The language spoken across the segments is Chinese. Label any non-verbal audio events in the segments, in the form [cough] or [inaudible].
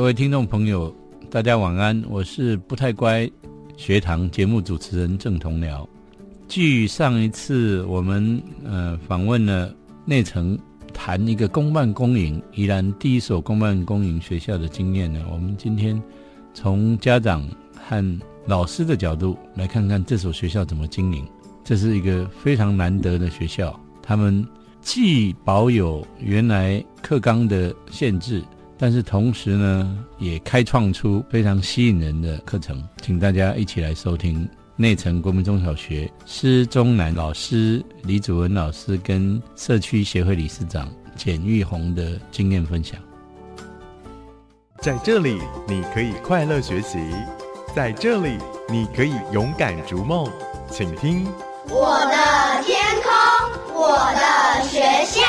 各位听众朋友，大家晚安，我是不太乖学堂节目主持人郑同僚。据上一次我们呃访问了内城谈一个公办公营宜兰第一所公办公营学校的经验呢，我们今天从家长和老师的角度来看看这所学校怎么经营。这是一个非常难得的学校，他们既保有原来课纲的限制，但是同时呢，也开创出非常吸引人的课程。请大家一起来收听内城国民中小学施中南老师、李祖文老师跟社区协会理事长简玉红的经验分享。在这里，你可以快乐学习；在这里，你可以勇敢逐梦。请听。我的天空，我的学校。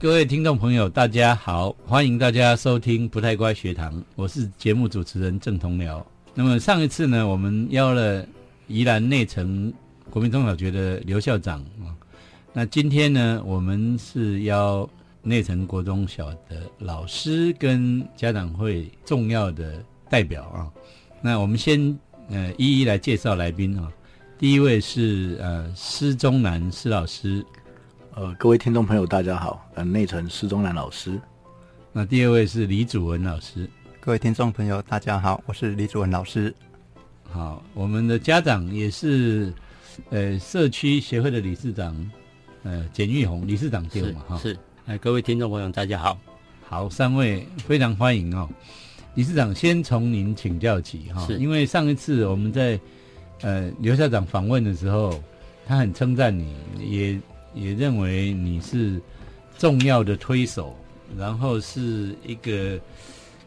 各位听众朋友，大家好，欢迎大家收听不太乖学堂，我是节目主持人郑同僚。那么上一次呢，我们邀了宜兰内城国民中小学的刘校长啊，那今天呢，我们是邀内城国中小的老师跟家长会重要的代表啊。那我们先呃一一来介绍来宾啊。第一位是呃施中南施老师，呃各位听众朋友大家好，呃内城施中南老师。那第二位是李祖文老师，各位听众朋友大家好，我是李祖文老师。好，我们的家长也是呃社区协会的理事长，呃简玉红理事长对嘛哈？是，哎各位听众朋友大家好，好三位非常欢迎哦。理事长，先从您请教起哈，因为上一次我们在呃刘校长访问的时候，他很称赞你，也也认为你是重要的推手，然后是一个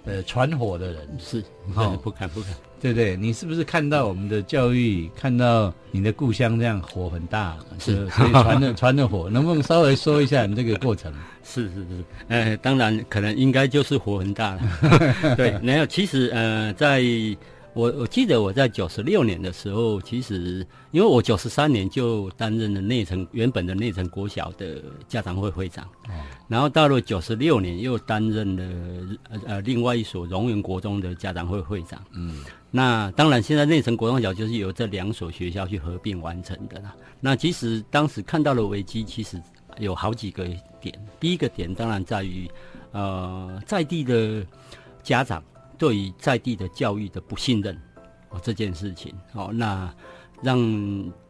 呃传火的人，是，好不敢不敢。对对，你是不是看到我们的教育，看到你的故乡这样火很大，是，所以传的 [laughs] 传的火，能不能稍微说一下你这个过程？是是是，呃，当然可能应该就是火很大了。[laughs] 对，没有，其实呃，在。我我记得我在九十六年的时候，其实因为我九十三年就担任了内城原本的内城国小的家长会会长，然后到了九十六年又担任了呃另外一所荣源国中的家长会会长。嗯，那当然现在内城国中小就是由这两所学校去合并完成的啦。那其实当时看到了危机，其实有好几个点。第一个点当然在于呃在地的家长。对于在地的教育的不信任，哦这件事情，哦那让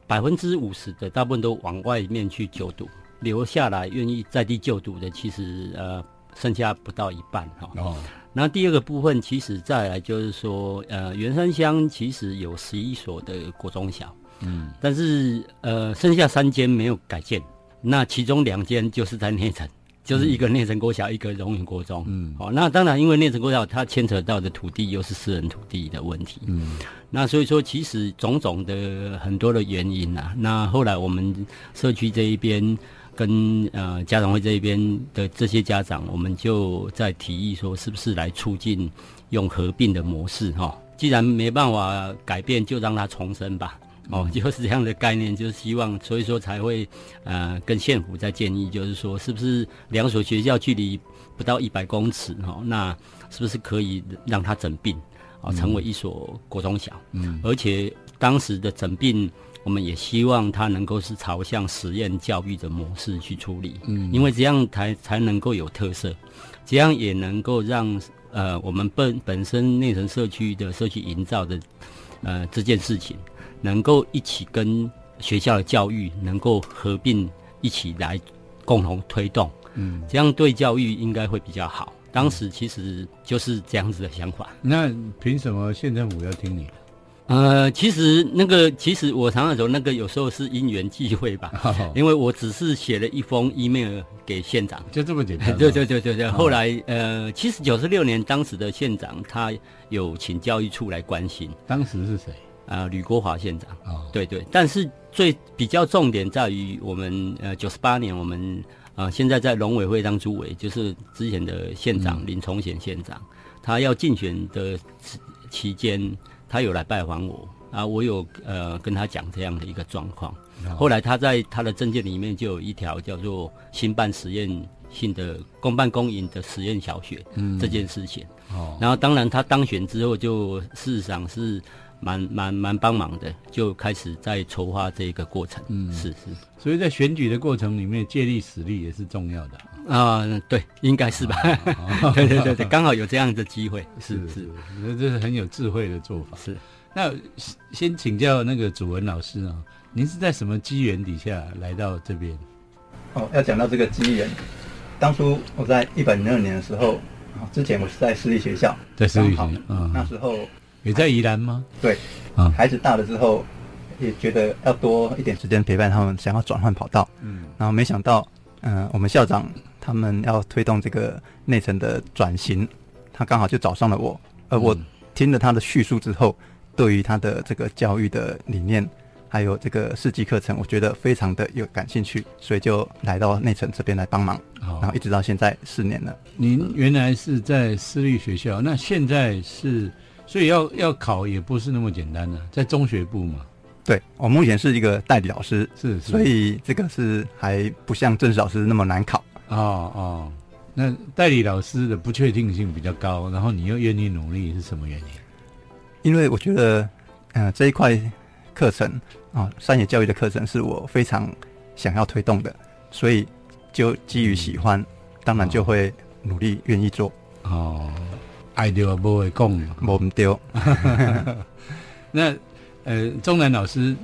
百分之五十的大部分都往外面去就读，留下来愿意在地就读的，其实呃剩下不到一半哈。哦，那第二个部分，其实再来就是说，呃，元山乡其实有十一所的国中小，嗯，但是呃剩下三间没有改建，那其中两间就是在内城。就是一个内城国小，一个荣云国中。嗯，好，那当然，因为内城国小它牵扯到的土地又是私人土地的问题。嗯，那所以说，其实种种的很多的原因啊。那后来我们社区这一边跟呃家长会这一边的这些家长，我们就在提议说，是不是来促进用合并的模式哈？既然没办法改变，就让它重生吧。哦，就是这样的概念，就是希望，所以说才会，呃，跟县府在建议，就是说，是不是两所学校距离不到一百公尺，哈，那是不是可以让它整并，啊，成为一所国中小？嗯，而且当时的整并，我们也希望它能够是朝向实验教育的模式去处理，嗯，因为这样才才能够有特色，这样也能够让，呃，我们本本身内城社区的社区营造的，呃，这件事情。能够一起跟学校的教育能够合并一起来共同推动，嗯，这样对教育应该会比较好。当时其实就是这样子的想法。那凭什么县政府要听你？呃，其实那个其实我常常说，那个有时候是因缘际会吧，[laughs] 因为我只是写了一封 email 给县长，就这么简单。[laughs] 对对对对对。后来呃，其实九十六年当时的县长他有请教育处来关心。当时是谁？啊，吕国华县长，哦对对，但是最比较重点在于我们呃九十八年，我们呃现在在农委会当主委，就是之前的县长林崇贤县长，他要竞选的期间，他有来拜访我，啊，我有呃跟他讲这样的一个状况。后来他在他的证件里面就有一条叫做新办实验性的公办公营的实验小学嗯这件事情。哦，然后当然他当选之后，就事实上是蛮蛮蛮帮忙的，就开始在筹划这个过程。嗯是是所以在选举的过程里面，借力使力也是重要的。啊、对，应该是吧？[laughs] 对对对对，刚好有这样的机会。[laughs] 是是那这是很有智慧的做法。是。那先先请教那个祖文老师啊，您是在什么机缘底下来到这边？哦，要讲到这个机缘，当初我在一百零二年的时候，啊，之前我是在私立学校，在私立学校嗯那时候也在宜兰吗？对，啊。孩子大了之后，也觉得要多一点时间陪伴他们，想要转换跑道，嗯，然后没想到，嗯、我们校长他们要推动这个内城的转型，他刚好就找上了我，而我嗯。听了他的叙述之后，对于他的这个教育的理念，还有这个四级课程，我觉得非常的有感兴趣，所以就来到内城这边来帮忙，好。然后一直到现在四年了。您原来是在私立学校，那现在是，所以要要考也不是那么简单的、在中学部嘛，对我目前是一个代理老师，是是，所以这个是还不像正式老师那么难考。哦哦，那代理老师的不确定性比较高，然后你又愿意努力，是什么原因？因为我觉得，呃，这一块课程啊，山野教育的课程是我非常想要推动的，所以就基于喜欢，当然就会努力愿意做。哦，爱丢不会讲嘛。我们丢，[laughs] 那呃，钟南老师，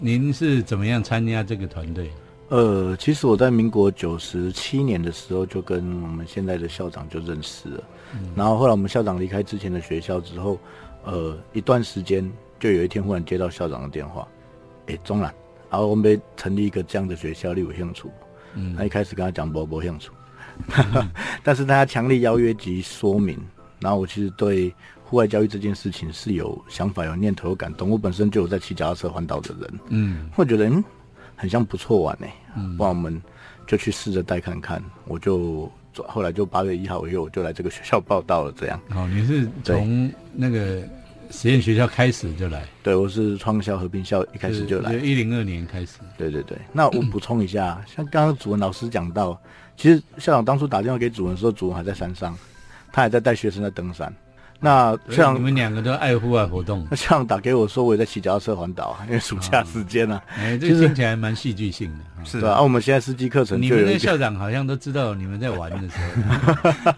您是怎么样参加这个团队？呃，其实我在民国九十七年的时候就跟我们现在的校长就认识了，然后后来我们校长离开之前的学校之后，呃，一段时间就有一天忽然接到校长的电话，诶，钟南，然后我们被成立一个这样的学校，你有兴趣？嗯他一开始跟他讲不不兴趣，[laughs] 但是他强力邀约及说明，然后我其实对户外教育这件事情是有想法、有念头、有感动。我本身就有在骑脚踏车环岛的人，嗯会觉得嗯，很像不错玩呢、不然我们就去试着带看看。我就后来就八月一号以后我就来这个学校报道了，这样。哦、你是从那个实验学校开始就来，对，我是创校和平校一开始就来。一零二年开始。对对对，那我补充一下，像刚刚主任老师讲到，其实校长当初打电话给主任的时候，主任还在山上，他还在带学生在登山。那所以校长你们两个都爱户外活动那，[laughs] 校长打给我说，我也在骑脚踏车环岛啊，因为暑假时间啊，[laughs] 哎，这听起来蛮戏剧性的。啊 [laughs] 是对吧、啊？我们现在司机课程你们那校长好像都知道你们在玩的时候，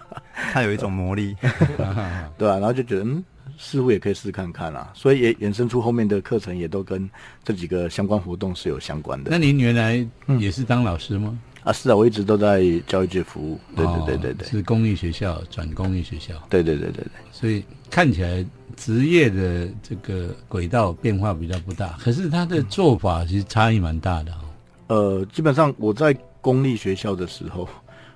他有一种魔力。对吧、然后就觉得嗯，似乎也可以试看看啊，所以也衍生出后面的课程也都跟这几个相关活动是有相关的那您原来也是当老师吗？啊。是啊，我一直都在教育界服务，对对对对哦对，是公立学校转公立学校，对对对对对。所以看起来职业的这个轨道变化比较不大，可是他的做法其实差异蛮大的哦。呃，基本上我在公立学校的时候，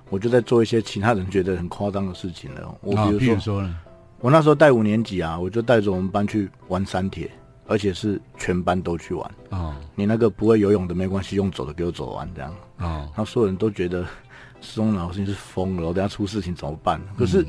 我就在做一些其他人觉得很夸张的事情了。我比如说，如说呢，我那时候带五年级啊，我就带着我们班去玩山铁，而且是全班都去玩。哦你那个不会游泳的没关系，用走的给我走完这样。哦，然后所有人都觉得施中老师你是疯了，我等下出事情怎么办？可是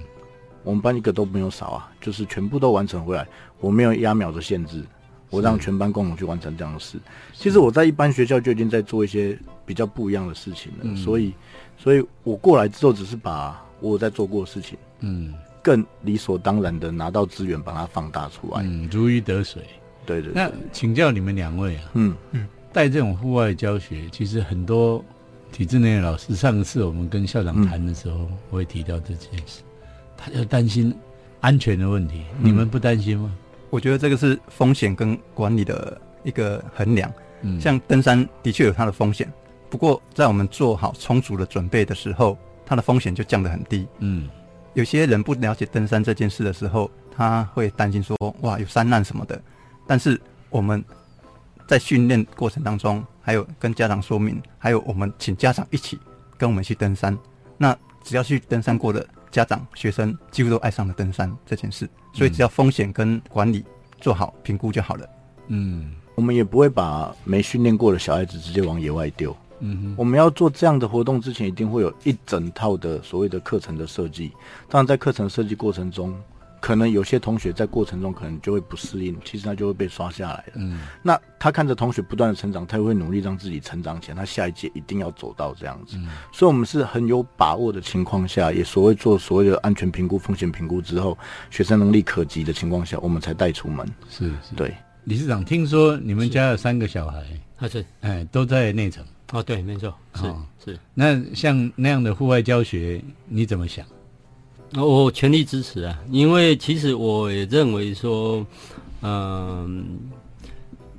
我们班一个都没有少啊，就是全部都完成回来，我没有压秒的限制，我让全班共同去完成这样的事。其实我在一般学校就已经在做一些比较不一样的事情了，所以，所以我过来之后只是把我有在做过的事情嗯更理所当然的拿到资源，把它放大出来。嗯，如鱼得水。对对那，请教你们两位啊，嗯嗯，带这种户外教学，其实很多体制内的老师，上次我们跟校长谈的时候，我也提到这件事，他就担心安全的问题，你们不担心吗？我觉得这个是风险跟管理的一个衡量。嗯，像登山的确有它的风险，不过在我们做好充足的准备的时候，它的风险就降得很低。嗯有些人不了解登山这件事的时候，他会担心说：“哇，有山难什么的。”但是我们在训练过程当中，还有跟家长说明，还有我们请家长一起跟我们去登山。那只要去登山过的家长、学生，几乎都爱上了登山这件事。所以只要风险跟管理做好评估就好了。嗯我们也不会把没训练过的小孩子直接往野外丢。嗯我们要做这样的活动之前，一定会有一整套的所谓的课程的设计。当然，在课程设计过程中，可能有些同学在过程中可能就会不适应，其实他就会被刷下来了。嗯，那他看着同学不断的成长，他也会努力让自己成长起来，他下一届一定要走到这样子。嗯所以，我们是很有把握的情况下，也所谓做所谓的安全评估、风险评估之后，学生能力可及的情况下，我们才带出门。是是。对，理事长，听说你们家有三个小孩，啊是哎，都在内城。哦，对，没错，是哦是，那像那样的户外教学，你怎么想？我全力支持啊，因为其实我也认为说，嗯、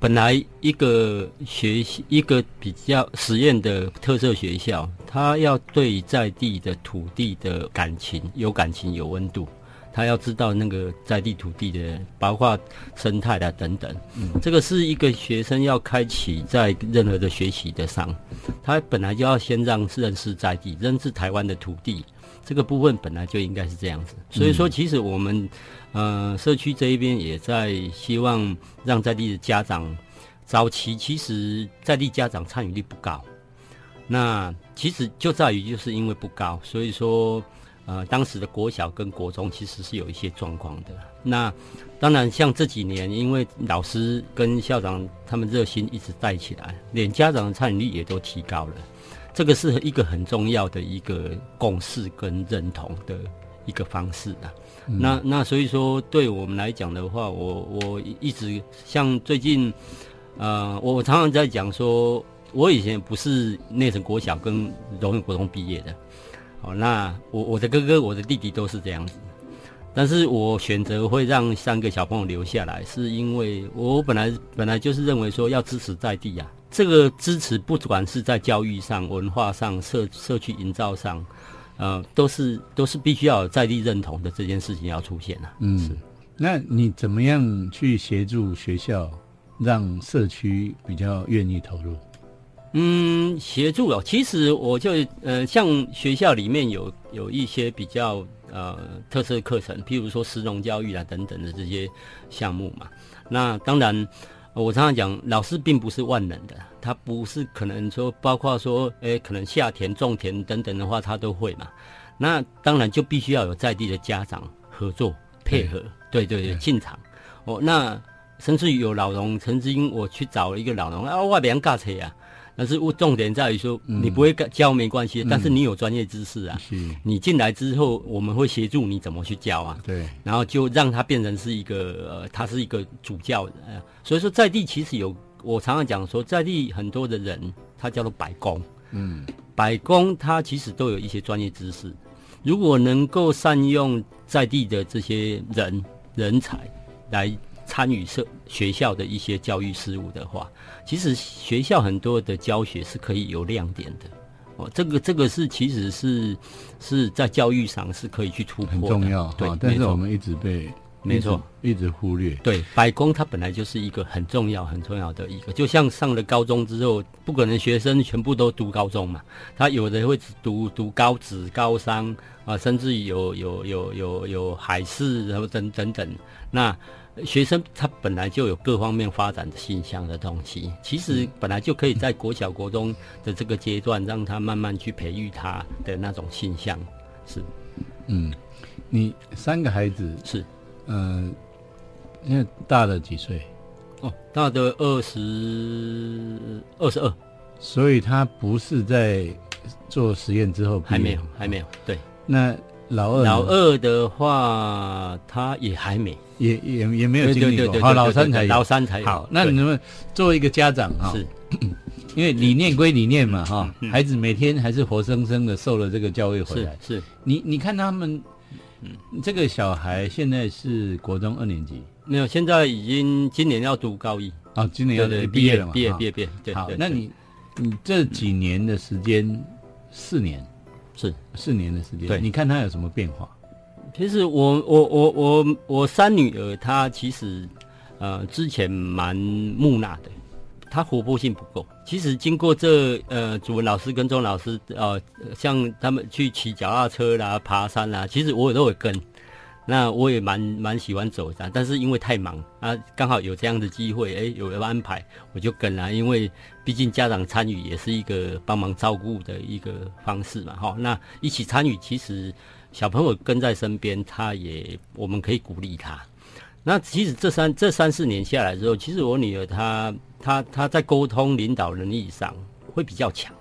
本来一个学习一个比较实验的特色学校，它要对在地的土地的感情有感情有温度，他要知道那个在地土地的，包括生态啊等等，这个是一个学生要开启在任何的学习的上，他本来就要先让认识在地，认识台湾的土地。这个部分本来就应该是这样子，所以说其实我们呃社区这一边也在希望让在地的家长早期，其实在地家长参与率不高，那其实就在于就是因为不高，所以说呃当时的国小跟国中其实是有一些状况的。那当然像这几年，因为老师跟校长他们热心一直带起来，连家长的参与率也都提高了。这个是一个很重要的一个共识跟认同的一个方式啊。那那所以说，对我们来讲的话，我我一直像最近，呃，我我常常在讲说，我以前不是内城国小跟荣永国中毕业的，好，那我我的哥哥、我的弟弟都是这样子。但是我选择会让三个小朋友留下来，是因为我本来本来就是认为说要支持在地啊，这个支持不管是在教育上、文化上、社社区营造上，呃，都是都是必须要有在地认同的这件事情要出现啊。嗯，那你怎么样去协助学校，让社区比较愿意投入？嗯，协助哦，其实我就呃，像学校里面有有一些比较呃特色课程，譬如说实农教育啊等等的这些项目嘛。那当然，呃我常常讲，老师并不是万能的，他不是可能说包括说，诶，可能下田种田等等的话，他都会嘛。那当然就必须要有在地的家长合作配合，对对对，进场。哦，那甚至于有老农，曾经我去找了一个老农啊，我别尬车啊。但是我重点在于说，你不会教没关系，但是你有专业知识啊。是，你进来之后，我们会协助你怎么去教啊。对，然后就让他变成是一个，呃，他是一个主教。呃，所以说在地其实有，我常常讲说，在地很多的人，他叫做百工。嗯，百工他其实都有一些专业知识，如果能够善用在地的这些人人才来参与社学校的一些教育事务的话，其实学校很多的教学是可以有亮点的。哦，这个这个是其实是是在教育上是可以去突破的，很重要对哈，但是我们一直被没错一直忽略。对，白工它本来就是一个很重要、很重要的一个，就像上了高中之后，不可能学生全部都读高中嘛，他有的会读读高职、高商啊，甚至有有有有有海事，然后等等等。那学生他本来就有各方面发展的倾向的东西，其实本来就可以在国小、国中的这个阶段，让他慢慢去培育他的那种倾向。是嗯，你三个孩子，是呃，现在大的几岁？哦，大的二十二十二。所以他不是在做实验之后还没有，还没有。对，那老二。老二的话，他也还没。也也也没有对经历过，好，老三才老三才。好。那对。你们作为一个家长哈，是。[clears throat] 因为理念归理念嘛哈，嗯孩子每天还是活生生的受了这个教育回来。是，你你看他们，这个小孩现在是国中二年级，没有，现在已经今年要读高一，啊，今年要毕业了嘛？毕业毕业毕业。对，好那你你这几年的时间，四年是。四年的时间，对你看他有什么变化？其实我我我我我三女儿，她其实呃之前蛮木讷的，她活泼性不够。其实经过这呃主文老师跟钟老师呃像他们去骑脚踏车啦、爬山啦，其实我也都有跟。那我也蛮蛮喜欢走的，但是因为太忙啊，刚好有这样的机会，哎，有安排我就跟了，因为毕竟家长参与也是一个帮忙照顾的一个方式嘛，哈。那一起参与，其实小朋友跟在身边，他也我们可以鼓励他。那其实这三这三四年下来之后，其实我女儿她她她在沟通领导能力上会比较强，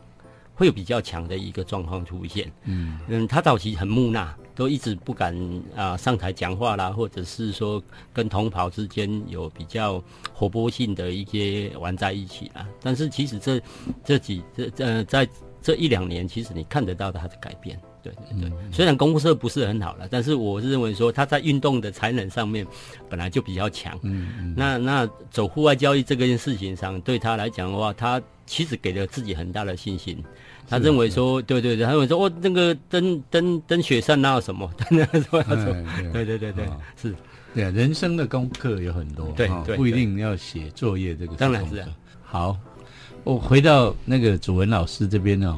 会有比较强的一个状况出现。嗯嗯，她早期很木讷，都一直不敢啊、上台讲话啦，或者是说跟同袍之间有比较活泼性的一些玩在一起啦。但是其实这这几这呃在这一两年，其实你看得到他的改变。对对对，虽然公社不是很好了，但是我是认为说他在运动的才能上面本来就比较强。嗯嗯。那那走户外交易这件事情上，对他来讲的话，他其实给了自己很大的信心。他认为说，对对对，他认为说，哦，那个登登登雪山哪有什么？[laughs] 对 [laughs] 对对对，是。对啊，人生的功课有很多，哈对对不一定要写作业这个。当然是啊。好，我回到那个祖文老师这边哦。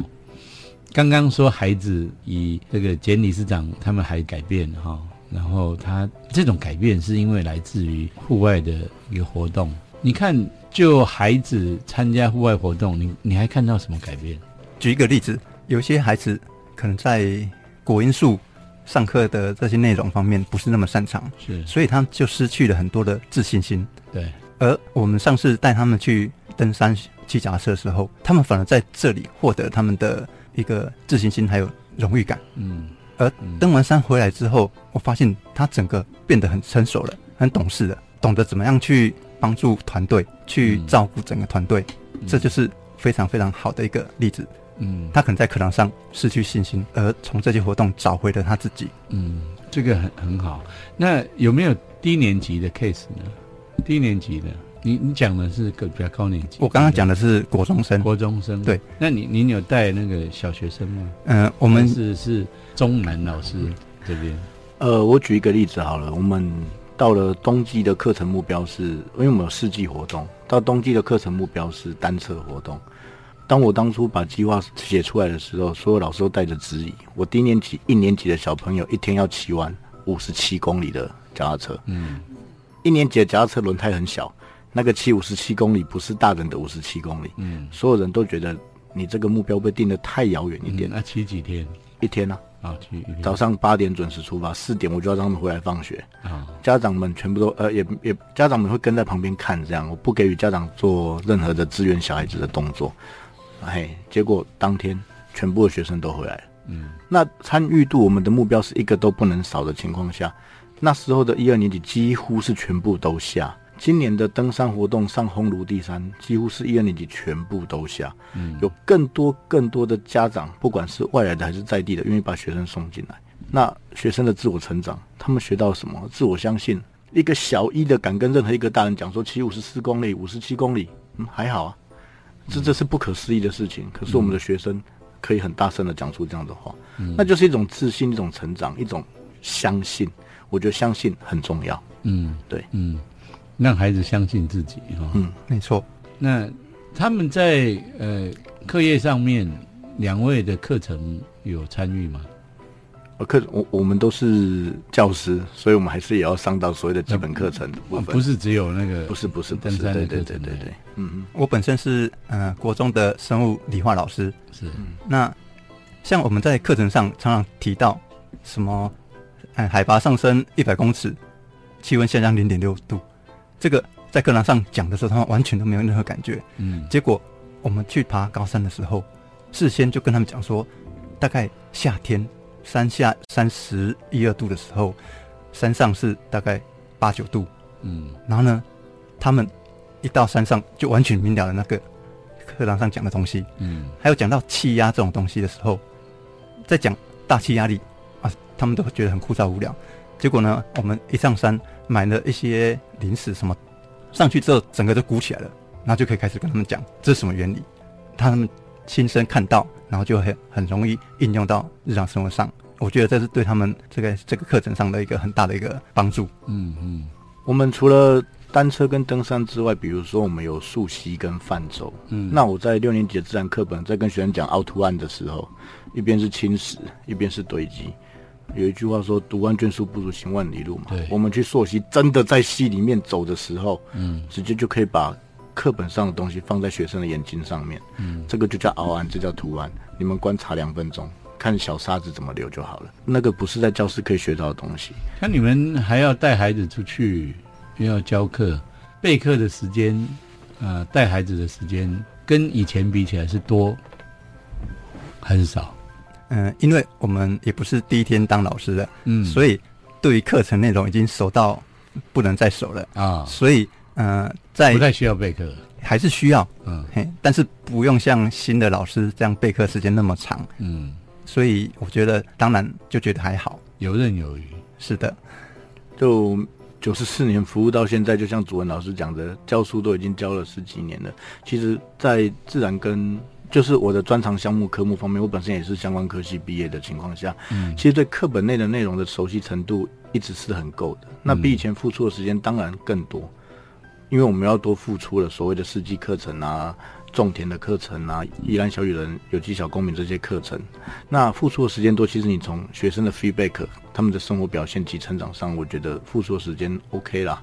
刚刚说孩子以这个简理事长他们还改变哈、然后他这种改变是因为来自于户外的一个活动。你看，就孩子参加户外活动，你你还看到什么改变？举一个例子，有些孩子可能在国音数上课的这些内容方面不是那么擅长，是所以他就失去了很多的自信心。对，而我们上次带他们去登山、骑脚踏车的时候，他们反而在这里获得他们的一个自信心还有荣誉感。嗯，而登完山回来之后，我发现他整个变得很成熟了，很懂事了，懂得怎么样去帮助团队，去照顾整个团队，这就是非常非常好的一个例子。嗯他可能在课堂上失去信心，而从这些活动找回了他自己。嗯，这个很很好。那有没有低年级的 case 呢？低年级的，你你讲的是个比较高年级。我刚刚讲的是国中生，国中生，对。那你你有带那个小学生吗？嗯、我们是是中南老师这边。呃，我举一个例子好了，我们到了冬季的课程目标是，因为我们有四季活动，到冬季的课程目标是单车活动。当我当初把计划写出来的时候，所有老师都带着质疑。我低年级一年级的小朋友一天要骑完五十七公里的脚踏车，嗯一年级的脚踏车轮胎很小，那个骑五十七公里不是大人的五十七公里，嗯，所有人都觉得你这个目标被定得太遥远一点。那骑几天？一天呢、啊，早上八点准时出发，四点我就要让他们回来放学。啊，家长们全部都呃也也家长们会跟在旁边看，这样我不给予家长做任何的支援小孩子的动作。嘿，结果当天全部的学生都回来了。嗯，那参与度我们的目标是一个都不能少的情况下，那时候的一二年级几乎是全部都下。今年的登山活动上烘炉第三，几乎是一二年级全部都下。嗯有更多更多的家长，不管是外来的还是在地的，愿意把学生送进来。那学生的自我成长，他们学到什么？自我相信。一个小一的敢跟任何一个大人讲说骑五十四公里、五十七公里，嗯，还好啊。这这是不可思议的事情。可是我们的学生可以很大声的讲出这样的话，那就是一种自信、一种成长、一种相信。我觉得相信很重要。嗯，对，嗯，让孩子相信自己哈。嗯，没错，那他们在呃课业上面，两位的课程有参与吗？呃，课我我们都是教师，所以我们还是也要上到所谓的基本课程的部分。哦不是只有那个不是不是不是，登山的对课程对对对对，嗯嗯。我本身是呃国中的生物理化老师，是那像我们在课程上常常提到什么，呃，海拔上升一百公尺，气温下降零点六度，这个在课堂上讲的时候，他们完全都没有任何感觉。嗯结果我们去爬高山的时候，事先就跟他们讲说，大概夏天山下三十一二度的时候，山上是大概八九度，嗯然后呢，他们一到山上就完全明了了那个课堂上讲的东西。嗯还有讲到气压这种东西的时候，在讲大气压力啊，他们都会觉得很枯燥无聊。结果呢，我们一上山买了一些零食什么，上去之后整个都鼓起来了，然后就可以开始跟他们讲这是什么原理，他们亲身看到，然后就很很容易应用到日常生活上。我觉得这是对他们这个这个课程上的一个很大的一个帮助。嗯嗯我们除了单车跟登山之外，比如说我们有溯溪跟泛舟。嗯那我在六年级的自然课本在跟学生讲凹凸案的时候，一边是侵蚀，一边是堆积。有一句话说“读万卷书不如行万里路”嘛对。我们去溯溪，真的在溪里面走的时候，嗯直接就可以把课本上的东西放在学生的眼睛上面。嗯这个就叫熬案，这叫图案。你们观察两分钟，看小沙子怎么流就好了。那个不是在教室可以学到的东西。那你们还要带孩子出去，又要教课、备课的时间，呃，带孩子的时间，跟以前比起来是多还是少？嗯、因为我们也不是第一天当老师的，嗯所以对于课程内容已经熟到不能再熟了，啊，所以呃，在不太需要备课。还是需要，嗯嘿，但是不用像新的老师这样备课时间那么长，嗯，所以我觉得当然就觉得还好。游刃有余。是的，就九十四年服务到现在，就像主任老师讲的，教书都已经教了十几年了。其实，在自然跟就是我的专长项目科目方面，我本身也是相关科系毕业的情况下，嗯其实对课本内的内容的熟悉程度一直是很够的。那比以前付出的时间当然更多，因为我们要多付出了所谓的四季课程啊、种田的课程啊、宜兰小雨人、有机小公民这些课程。那付出的时间多，其实你从学生的 feedback、他们的生活表现及成长上，我觉得付出的时间 OK 啦。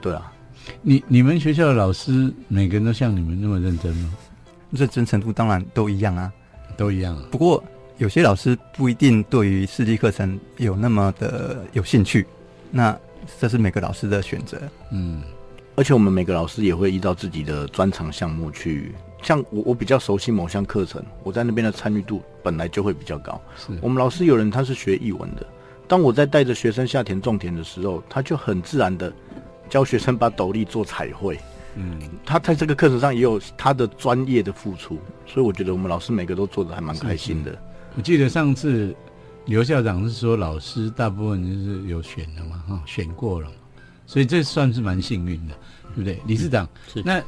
对啊，你你们学校的老师每个人都像你们那么认真吗？认真程度当然都一样啊。都一样啊。不过有些老师不一定对于四季课程有那么的有兴趣，那这是每个老师的选择。嗯而且我们每个老师也会依照自己的专长项目去，像我我比较熟悉某项课程，我在那边的参与度本来就会比较高。是我们老师有人他是学译文的，当我在带着学生下田种田的时候，他就很自然的教学生把斗笠做彩绘。嗯，他在这个课程上也有他的专业的付出，所以我觉得我们老师每个都做的还蛮开心的。我记得上次刘校长是说老师大部分就是有选的嘛，哈，选过了，所以这算是蛮幸运的，对不对？理事长，是。那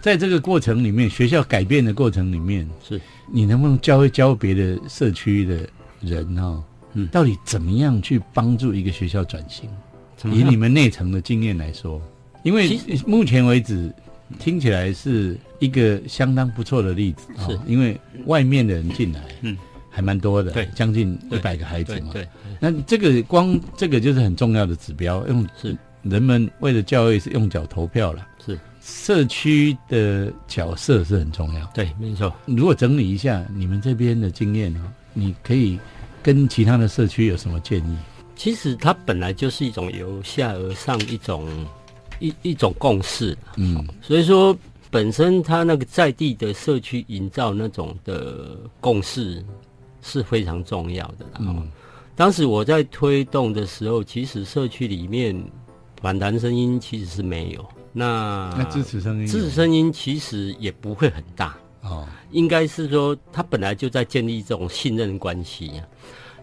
在这个过程里面，学校改变的过程里面，是。你能不能教一教别的社区的人哈、嗯。到底怎么样去帮助一个学校转型？以你们内层的经验来说，因为目前为止听起来是一个相当不错的例子，是哦因为外面的人进来，嗯，还蛮多的，对将近一百个孩子嘛。对对那这个光这个就是很重要的指标，用是人们为了教育是用脚投票了，是，社区的角色是很重要。对，没错。如果整理一下你们这边的经验哦，你可以跟其他的社区有什么建议？其实它本来就是一种由下而上一种一一种共识，嗯。所以说本身它那个在地的社区营造那种的共识是非常重要的啦。嗯。当时我在推动的时候，其实社区里面反弹声音其实是没有，那那支持声音，支持声音其实也不会很大，哦，应该是说他本来就在建立这种信任关系啊。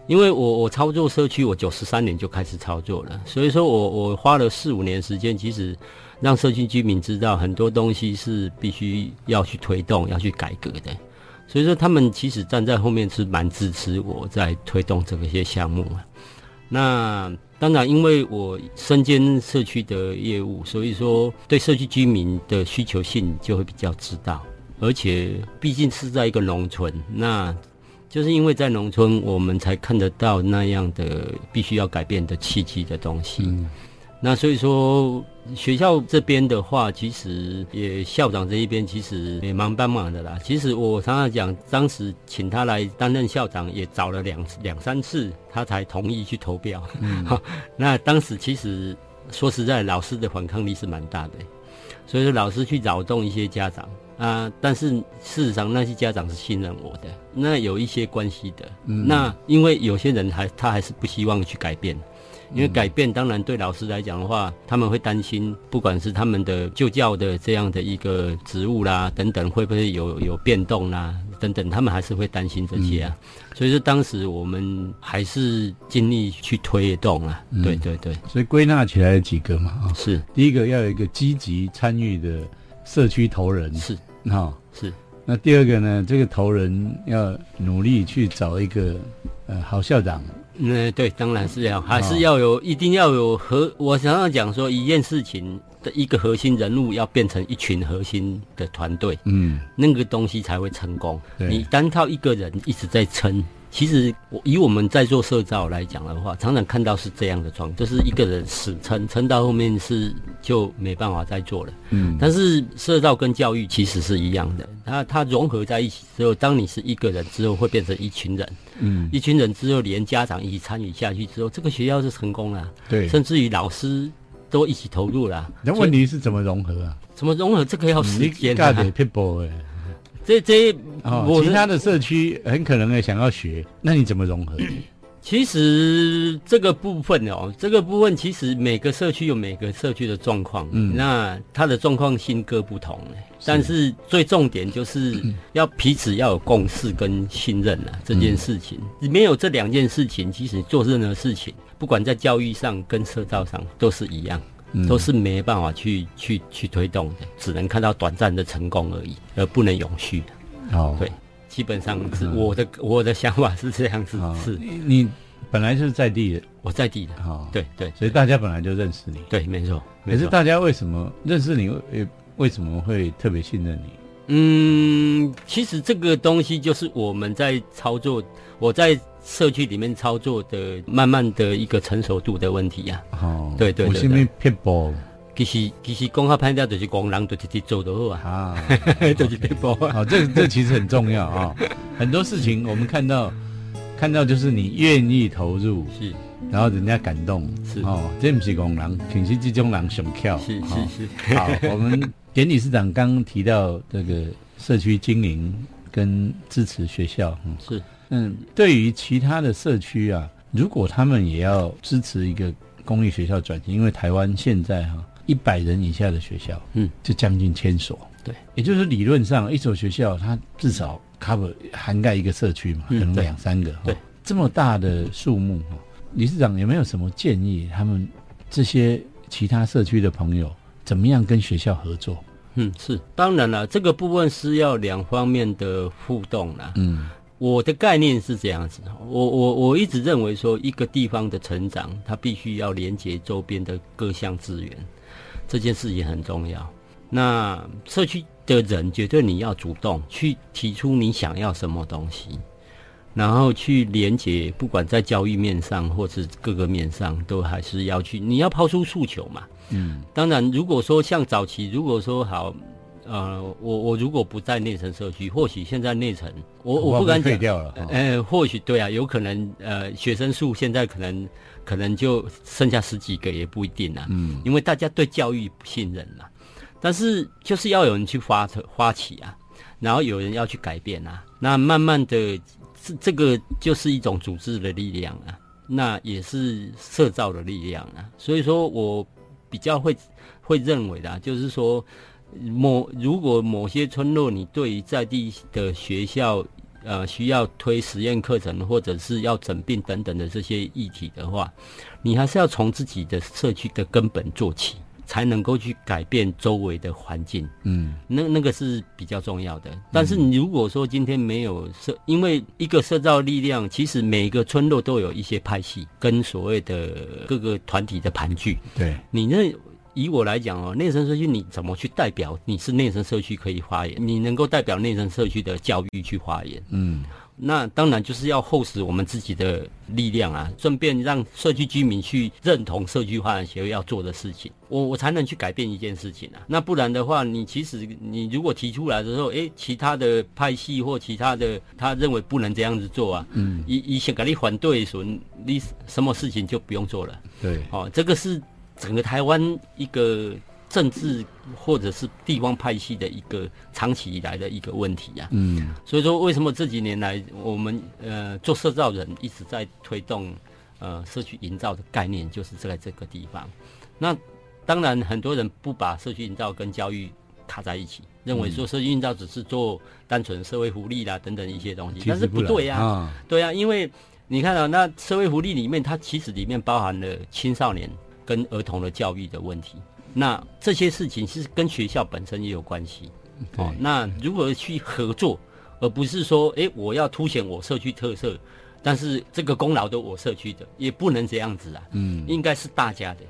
因为我我操作社区，我九十三年就开始操作了，所以说我我花了四五年时间，其实让社区居民知道很多东西是必须要去推动、要去改革的。所以说他们其实站在后面是蛮支持我在推动这个些项目啊。那当然，因为我身兼社区的业务，所以说对社区居民的需求性就会比较知道。而且毕竟是在一个农村，那就是因为在农村，我们才看得到那样的必须要改变的契机的东西。嗯那所以说，学校这边的话，其实也校长这一边其实也蛮帮忙的啦。其实我常常讲，当时请他来担任校长，也找了两两三次，他才同意去投标。[laughs] 那当时其实说实在，老师的反抗力是蛮大的，所以说老师去扰动一些家长啊，但是事实上那些家长是信任我的，那有一些关系的。嗯那因为有些人还他还是不希望去改变。因为改变当然对老师来讲的话，他们会担心，不管是他们的就教的这样的一个职务啦等等，会不会有有变动啦等等，他们还是会担心这些啊。所以说当时我们还是尽力去推动啊。嗯对对对，所以归纳起来有几个嘛啊，是第一个要有一个积极参与的社区头人，是哈。是那第二个呢，这个头人要努力去找一个呃好校长，那对，当然是要，还是要有，一定要有核。我常常讲说，一件事情的一个核心人物要变成一群核心的团队，嗯，那个东西才会成功。你单靠一个人一直在撑，其实我以我们在做社造来讲的话，常常看到是这样的状，就是一个人死撑撑到后面是就没办法再做了。嗯，但是社造跟教育其实是一样的，它它融合在一起之后，当你是一个人之后，会变成一群人，嗯，一群人之后连家长一起参与下去之后，这个学校是成功了，对。甚至于老师都一起投入了。那问题是怎么融合啊？怎么融合？这个要时间啊。这这哦，其他的社区很可能也想要学，那你怎么融合？[coughs] 其实这个部分哦，这个部分其实每个社区有每个社区的状况，嗯，那它的状况性各不同但是最重点就是要彼此要有共识跟信任啊，这件事情。没有这两件事情，其实做任何事情，不管在教育上跟社造上都是一样，都是没办法去去去推动的，只能看到短暂的成功而已，而不能永续的。哦，对。基本上是我的我的想法是这样子，是你本来就是在地的，我在地的，哦，对对，所以大家本来就认识你，对，没错。可是大家为什么认识你？为为什么会特别信任你？嗯，其实这个东西就是我们在操作，我在社区里面操作的，慢慢的一个成熟度的问题呀。哦，对对对。我是没骗波。其实其实讲话拍掉就是光人，就直接做的好啊，啊，[laughs] 就是这波。好，这这其实很重要啊。很多事情我们看到看到就是你愿意投入，是，然后人家感动，是。哦，这不是工人，平时这种人想跳，是是是。[laughs] 好，我们典理事长刚刚提到这个社区经营跟支持学校，嗯，是，嗯，对于其他的社区啊，如果他们也要支持一个公立学校转型，因为台湾现在哈。一百人以下的学校，嗯，就将近千所，对，也就是理论上一所学校它至少 cover 涵盖一个社区嘛，可能两三个，对，这么大的数目哈，理事长有没有什么建议？他们这些其他社区的朋友怎么样跟学校合作？嗯，是，当然了，这个部分是要两方面的互动啦，嗯。我的概念是这样子，我我我一直认为说，一个地方的成长，它必须要连接周边的各项资源，这件事情很重要。那社区的人绝对你要主动去提出你想要什么东西，然后去连接，不管在交易面上或是各个面上，都还是要去，你要抛出诉求嘛。嗯，当然，如果说像早期，如果说好。呃，我我如果不在内城社区，或许现在内城，我我不敢讲，掉了。呃，或许对啊，有可能呃，学生数现在可能可能就剩下十几个，也不一定啊。嗯，因为大家对教育不信任嘛。但是就是要有人去发发起啊，然后有人要去改变啊。那慢慢的，这这个就是一种组织的力量啊，那也是社造的力量啊。所以说我比较会会认为的，就是说。某如果某些村落，你对于在地的学校，呃，需要推实验课程，或者是要诊病等等的这些议题的话，你还是要从自己的社区的根本做起，才能够去改变周围的环境。嗯，那那个是比较重要的。但是你如果说今天没有社，因为一个社造力量，其实每个村落都有一些派系跟所谓的各个团体的盘踞。对，你那。以我来讲哦，内城社区你怎么去代表？你是内城社区可以发言，你能够代表内城社区的教育去发言。嗯，那当然就是要厚实我们自己的力量啊，顺便让社区居民去认同社区发展协会要做的事情，我我才能去改变一件事情啊。那不然的话，你其实你如果提出来的时候，哎，其他的派系或其他的他认为不能这样子做啊，嗯，以以想给你反对说，你什么事情就不用做了。对，哦，这个是。整个台湾一个政治或者是地方派系的一个长期以来的一个问题呀，嗯，所以说为什么这几年来我们呃做社造人一直在推动呃社区营造的概念，就是在这个地方。那当然很多人不把社区营造跟教育卡在一起，认为说社区营造只是做单纯社会福利啦等等一些东西，但是不对呀，对呀，因为你看啊，那社会福利里面它其实里面包含了青少年。跟儿童的教育的问题，那这些事情是跟学校本身也有关系。哦，那如何去合作，而不是说，哎，我要凸显我社区特色，但是这个功劳都我社区的，也不能这样子啊。嗯，应该是大家的，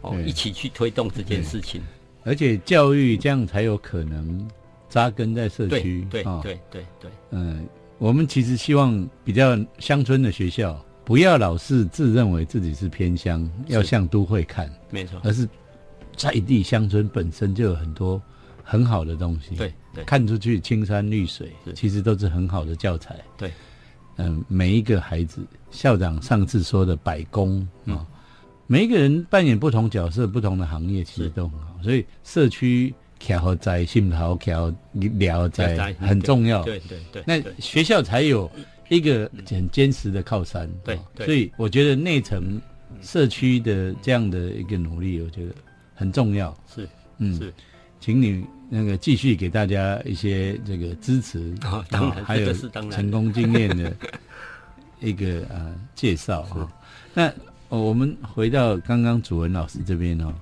哦，一起去推动这件事情。而且教育这样才有可能扎根在社区。对对对对对。嗯，我们其实希望比较乡村的学校，不要老是自认为自己是偏乡，要向都会看，没错，而是在地乡村本身就有很多很好的东西。对对看出去青山绿水，其实都是很好的教材。对，嗯，每一个孩子，校长上次说的百工啊、嗯每一个人扮演不同角色、不同的行业，其实都很好。所以社区调在信头调聊在在很重要。对对对，那学校才有一个很坚实的靠山。对所以我觉得内层社区的这样的一个努力，我觉得很重要。是嗯，是，请你那个继续给大家一些这个支持，哦当然还有成功经验的 [laughs] 一个呃介绍哈。那、哦我们回到刚刚祖文老师这边哦，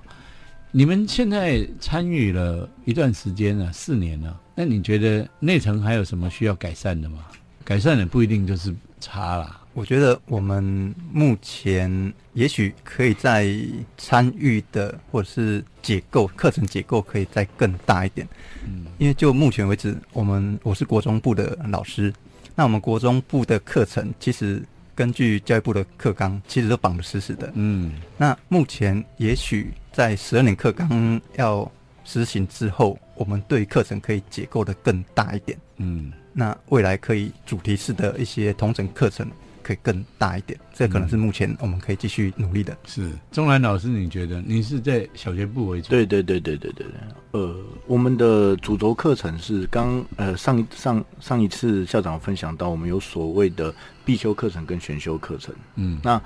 你们现在参与了一段时间了，四年了，那你觉得内层还有什么需要改善的吗？改善的不一定就是差啦，我觉得我们目前也许可以在参与的或者是结构课程结构可以再更大一点。嗯，因为就目前为止，我们我是国中部的老师，那我们国中部的课程其实根据教育部的课纲，其实都绑得死死的。嗯那目前也许在十二年课纲要实行之后，我们对课程可以解构的更大一点。嗯那未来可以主题式的一些同整课程可以更大一点，这可能是目前我们可以继续努力的。是钟兰老师，你觉得你是在小学部为主？对对对对对对对，呃，我们的主轴课程是刚呃上一上上一次校长分享到，我们有所谓的必修课程跟选修课程。嗯那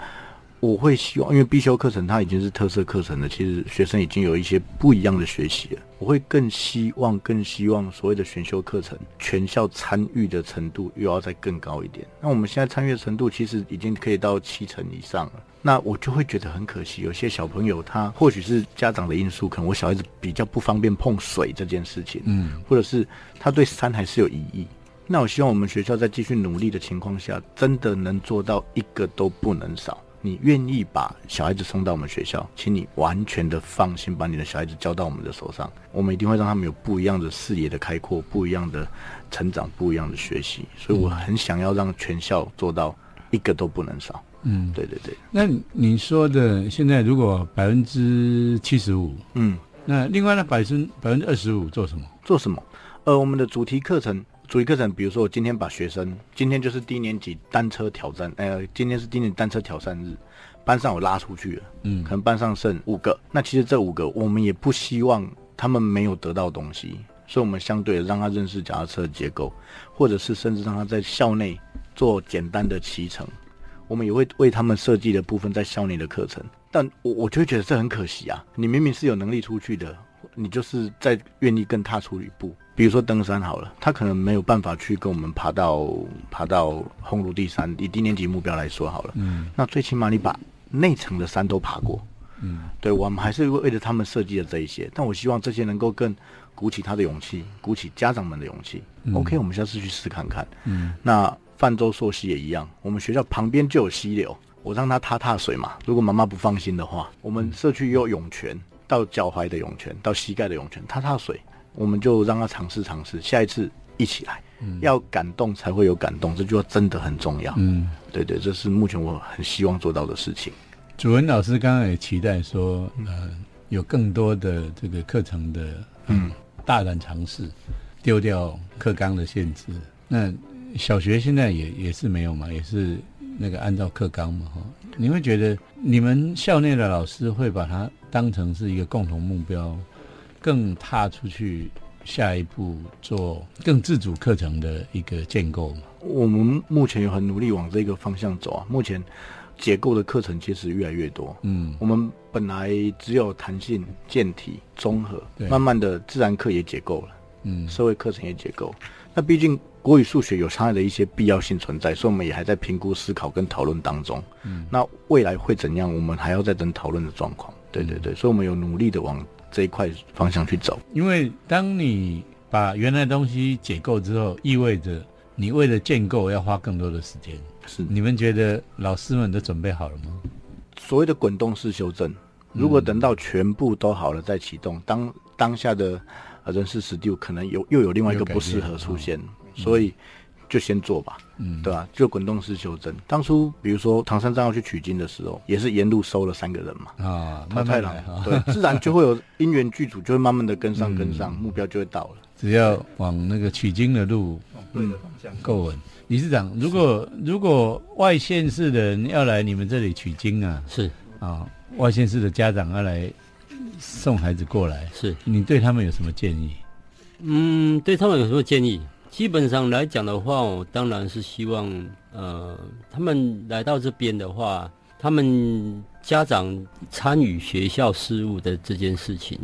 我会希望，因为必修课程它已经是特色课程了，其实学生已经有一些不一样的学习了。我会更希望，更希望所谓的选修课程全校参与的程度又要再更高一点。那我们现在参与的程度其实已经可以到七成以上了。那我就会觉得很可惜，有些小朋友他或许是家长的因素，可能我小孩子比较不方便碰水这件事情，嗯或者是他对山还是有疑义。那我希望我们学校在继续努力的情况下，真的能做到一个都不能少。你愿意把小孩子送到我们学校，请你完全的放心，把你的小孩子交到我们的手上，我们一定会让他们有不一样的视野的开阔，不一样的成长，不一样的学习。所以我很想要让全校做到一个都不能少。嗯，对对对，那你说的现在如果百分之七十五，嗯，那另外那百分百分之二十五做什么？做什么？呃，我们的主题课程，主题课程，比如说我今天把学生，今天就是低年级单车挑战，呃，今天是低年级单车挑战日，班上我拉出去了，嗯。可能班上剩五个，那其实这五个我们也不希望他们没有得到东西，所以我们相对的让他认识脚踏车的结构，或者是甚至让他在校内做简单的骑乘，我们也会为他们设计的部分在校内的课程，但我我就会觉得这很可惜啊，你明明是有能力出去的，你就是在愿意更踏出一步。比如说登山好了，他可能没有办法去跟我们爬到爬到红炉第三，以低年级目标来说好了，嗯那最起码你把内层的山都爬过，嗯对我们还是为了他们设计的这一些，但我希望这些能够更鼓起他的勇气，鼓起家长们的勇气。嗯 OK，我们下次去试看看。嗯那泛舟溯溪也一样，我们学校旁边就有溪流，我让他踏踏水嘛。如果妈妈不放心的话，我们社区也有涌泉，到脚踝的涌泉，到膝盖的涌泉，踏踏水，我们就让他尝试尝试，下一次一起来。要感动才会有感动，这句话真的很重要。嗯，对对，这是目前我很希望做到的事情。主文老师刚刚也期待说，呃，有更多的这个课程的嗯，大胆尝试，丢掉课纲的限制。那小学现在也也是没有嘛，也是那个按照课纲嘛，哈。你会觉得你们校内的老师会把它当成是一个共同目标，更踏出去下一步做更自主课程的一个建构嘛？我们目前有很努力往这个方向走啊。目前结构的课程其实越来越多。嗯我们本来只有弹性、健体、综合，慢慢的自然课也解构了，嗯社会课程也解构。那毕竟国语、数学有它的一些必要性存在，所以我们也还在评估、思考跟讨论当中。嗯那未来会怎样，我们还要再等讨论的状况。对对对，所以我们有努力的往这一块方向去走。因为当你把原来东西解构之后，意味着你为了建构要花更多的时间。是你们觉得老师们都准备好了吗？所谓的滚动式修正，如果等到全部都好了再启动，当当下的呃人事实地可能有又有另外一个不适合出现，所以就先做吧，嗯，对吧、就滚动式修正。当初比如说唐三藏要去取经的时候，也是沿路收了三个人嘛。啊，桃太郎慢慢来哈，对，自然就会有因缘剧组，就会慢慢的跟上嗯跟上，目标就会到了。只要往那个取经的路对的方向够稳。理事长，如果如果外县市的人要来你们这里取经啊，是啊，外县市的家长要来送孩子过来，是，你对他们有什么建议？嗯，对他们有什么建议？基本上来讲的话，我当然是希望，呃，他们来到这边的话，他们家长参与学校事务的这件事情，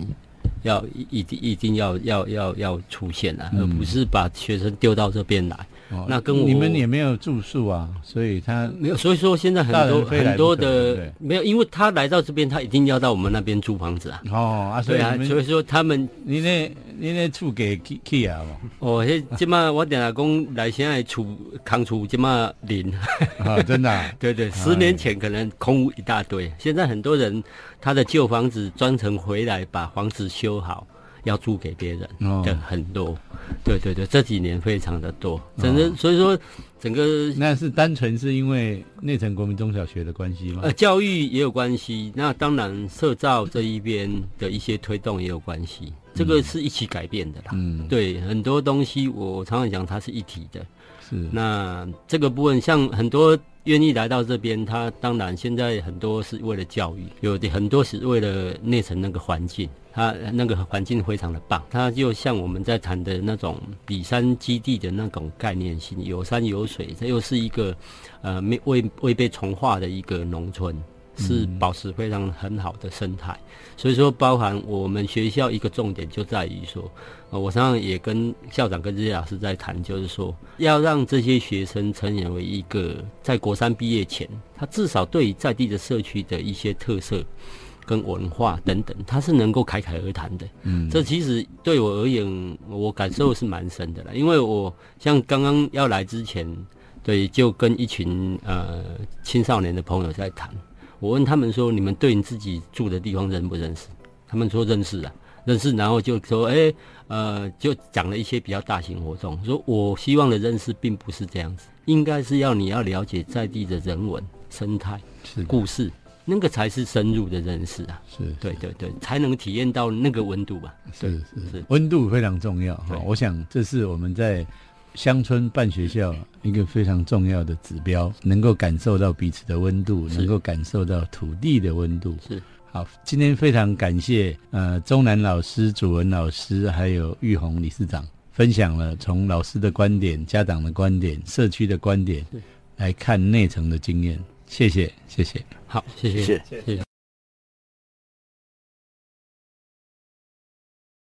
要一一定一定要要要要出现啊，而不是把学生丢到这边来。哦那跟我你们也没有住宿啊，所以他没有，所以说现在很多很多的没有，因为他来到这边，他一定要到我们那边租房子啊。哦啊，所以啊，所以说他们你那你那厝给去去啊哦，迄即马我定下讲来现在厝空厝即马零，嘛，啊，真的啊？[laughs] 对对，十年前可能空屋一大堆，现在很多人他的旧房子专程回来把房子修好，要租给别人哦。的很多，对对对，这几年非常的多，整个所以说整个那是单纯是因为内城国民中小学的关系吗？呃，？教育也有关系，那当然社造这一边的一些推动也有关系，这个是一起改变的啦。嗯，对，很多东西我常常讲它是一体的。是那这个部分，像很多愿意来到这边，他当然现在很多是为了教育，有的很多是为了内城那个环境，它那个环境非常的棒。它就像我们在谈的那种里山基地的那种概念性，有山有水，这又是一个呃没未未被重化的一个农村。是保持非常很好的生态，所以说包含我们学校一个重点就在于说，呃，我常常也跟校长跟这些老师在谈，就是说要让这些学生成长为一个在国三毕业前，他至少对于在地的社区的一些特色跟文化等等，他是能够侃侃而谈的。嗯，这其实对我而言，我感受是蛮深的了。因为我像刚刚要来之前，对，就跟一群呃青少年的朋友在谈，我问他们说：“你们对你自己住的地方认不认识？”他们说认识啊，认识，然后就说：“哎，呃，就讲了一些比较大型活动，说我希望的认识并不是这样子，应该是要你要了解在地的人文、生态、是故事，那个才是深入的认识啊。”是，对对对，才能体验到那个温度吧。是是是温度非常重要哈。我想这是我们在乡村办学校一个非常重要的指标，能够感受到彼此的温度，能够感受到土地的温度。是好，今天非常感谢呃钟南老师、祖文老师还有玉红理事长分享了从老师的观点、家长的观点、社区的观点来看内城的经验。谢谢，谢谢。好，谢谢，谢谢谢。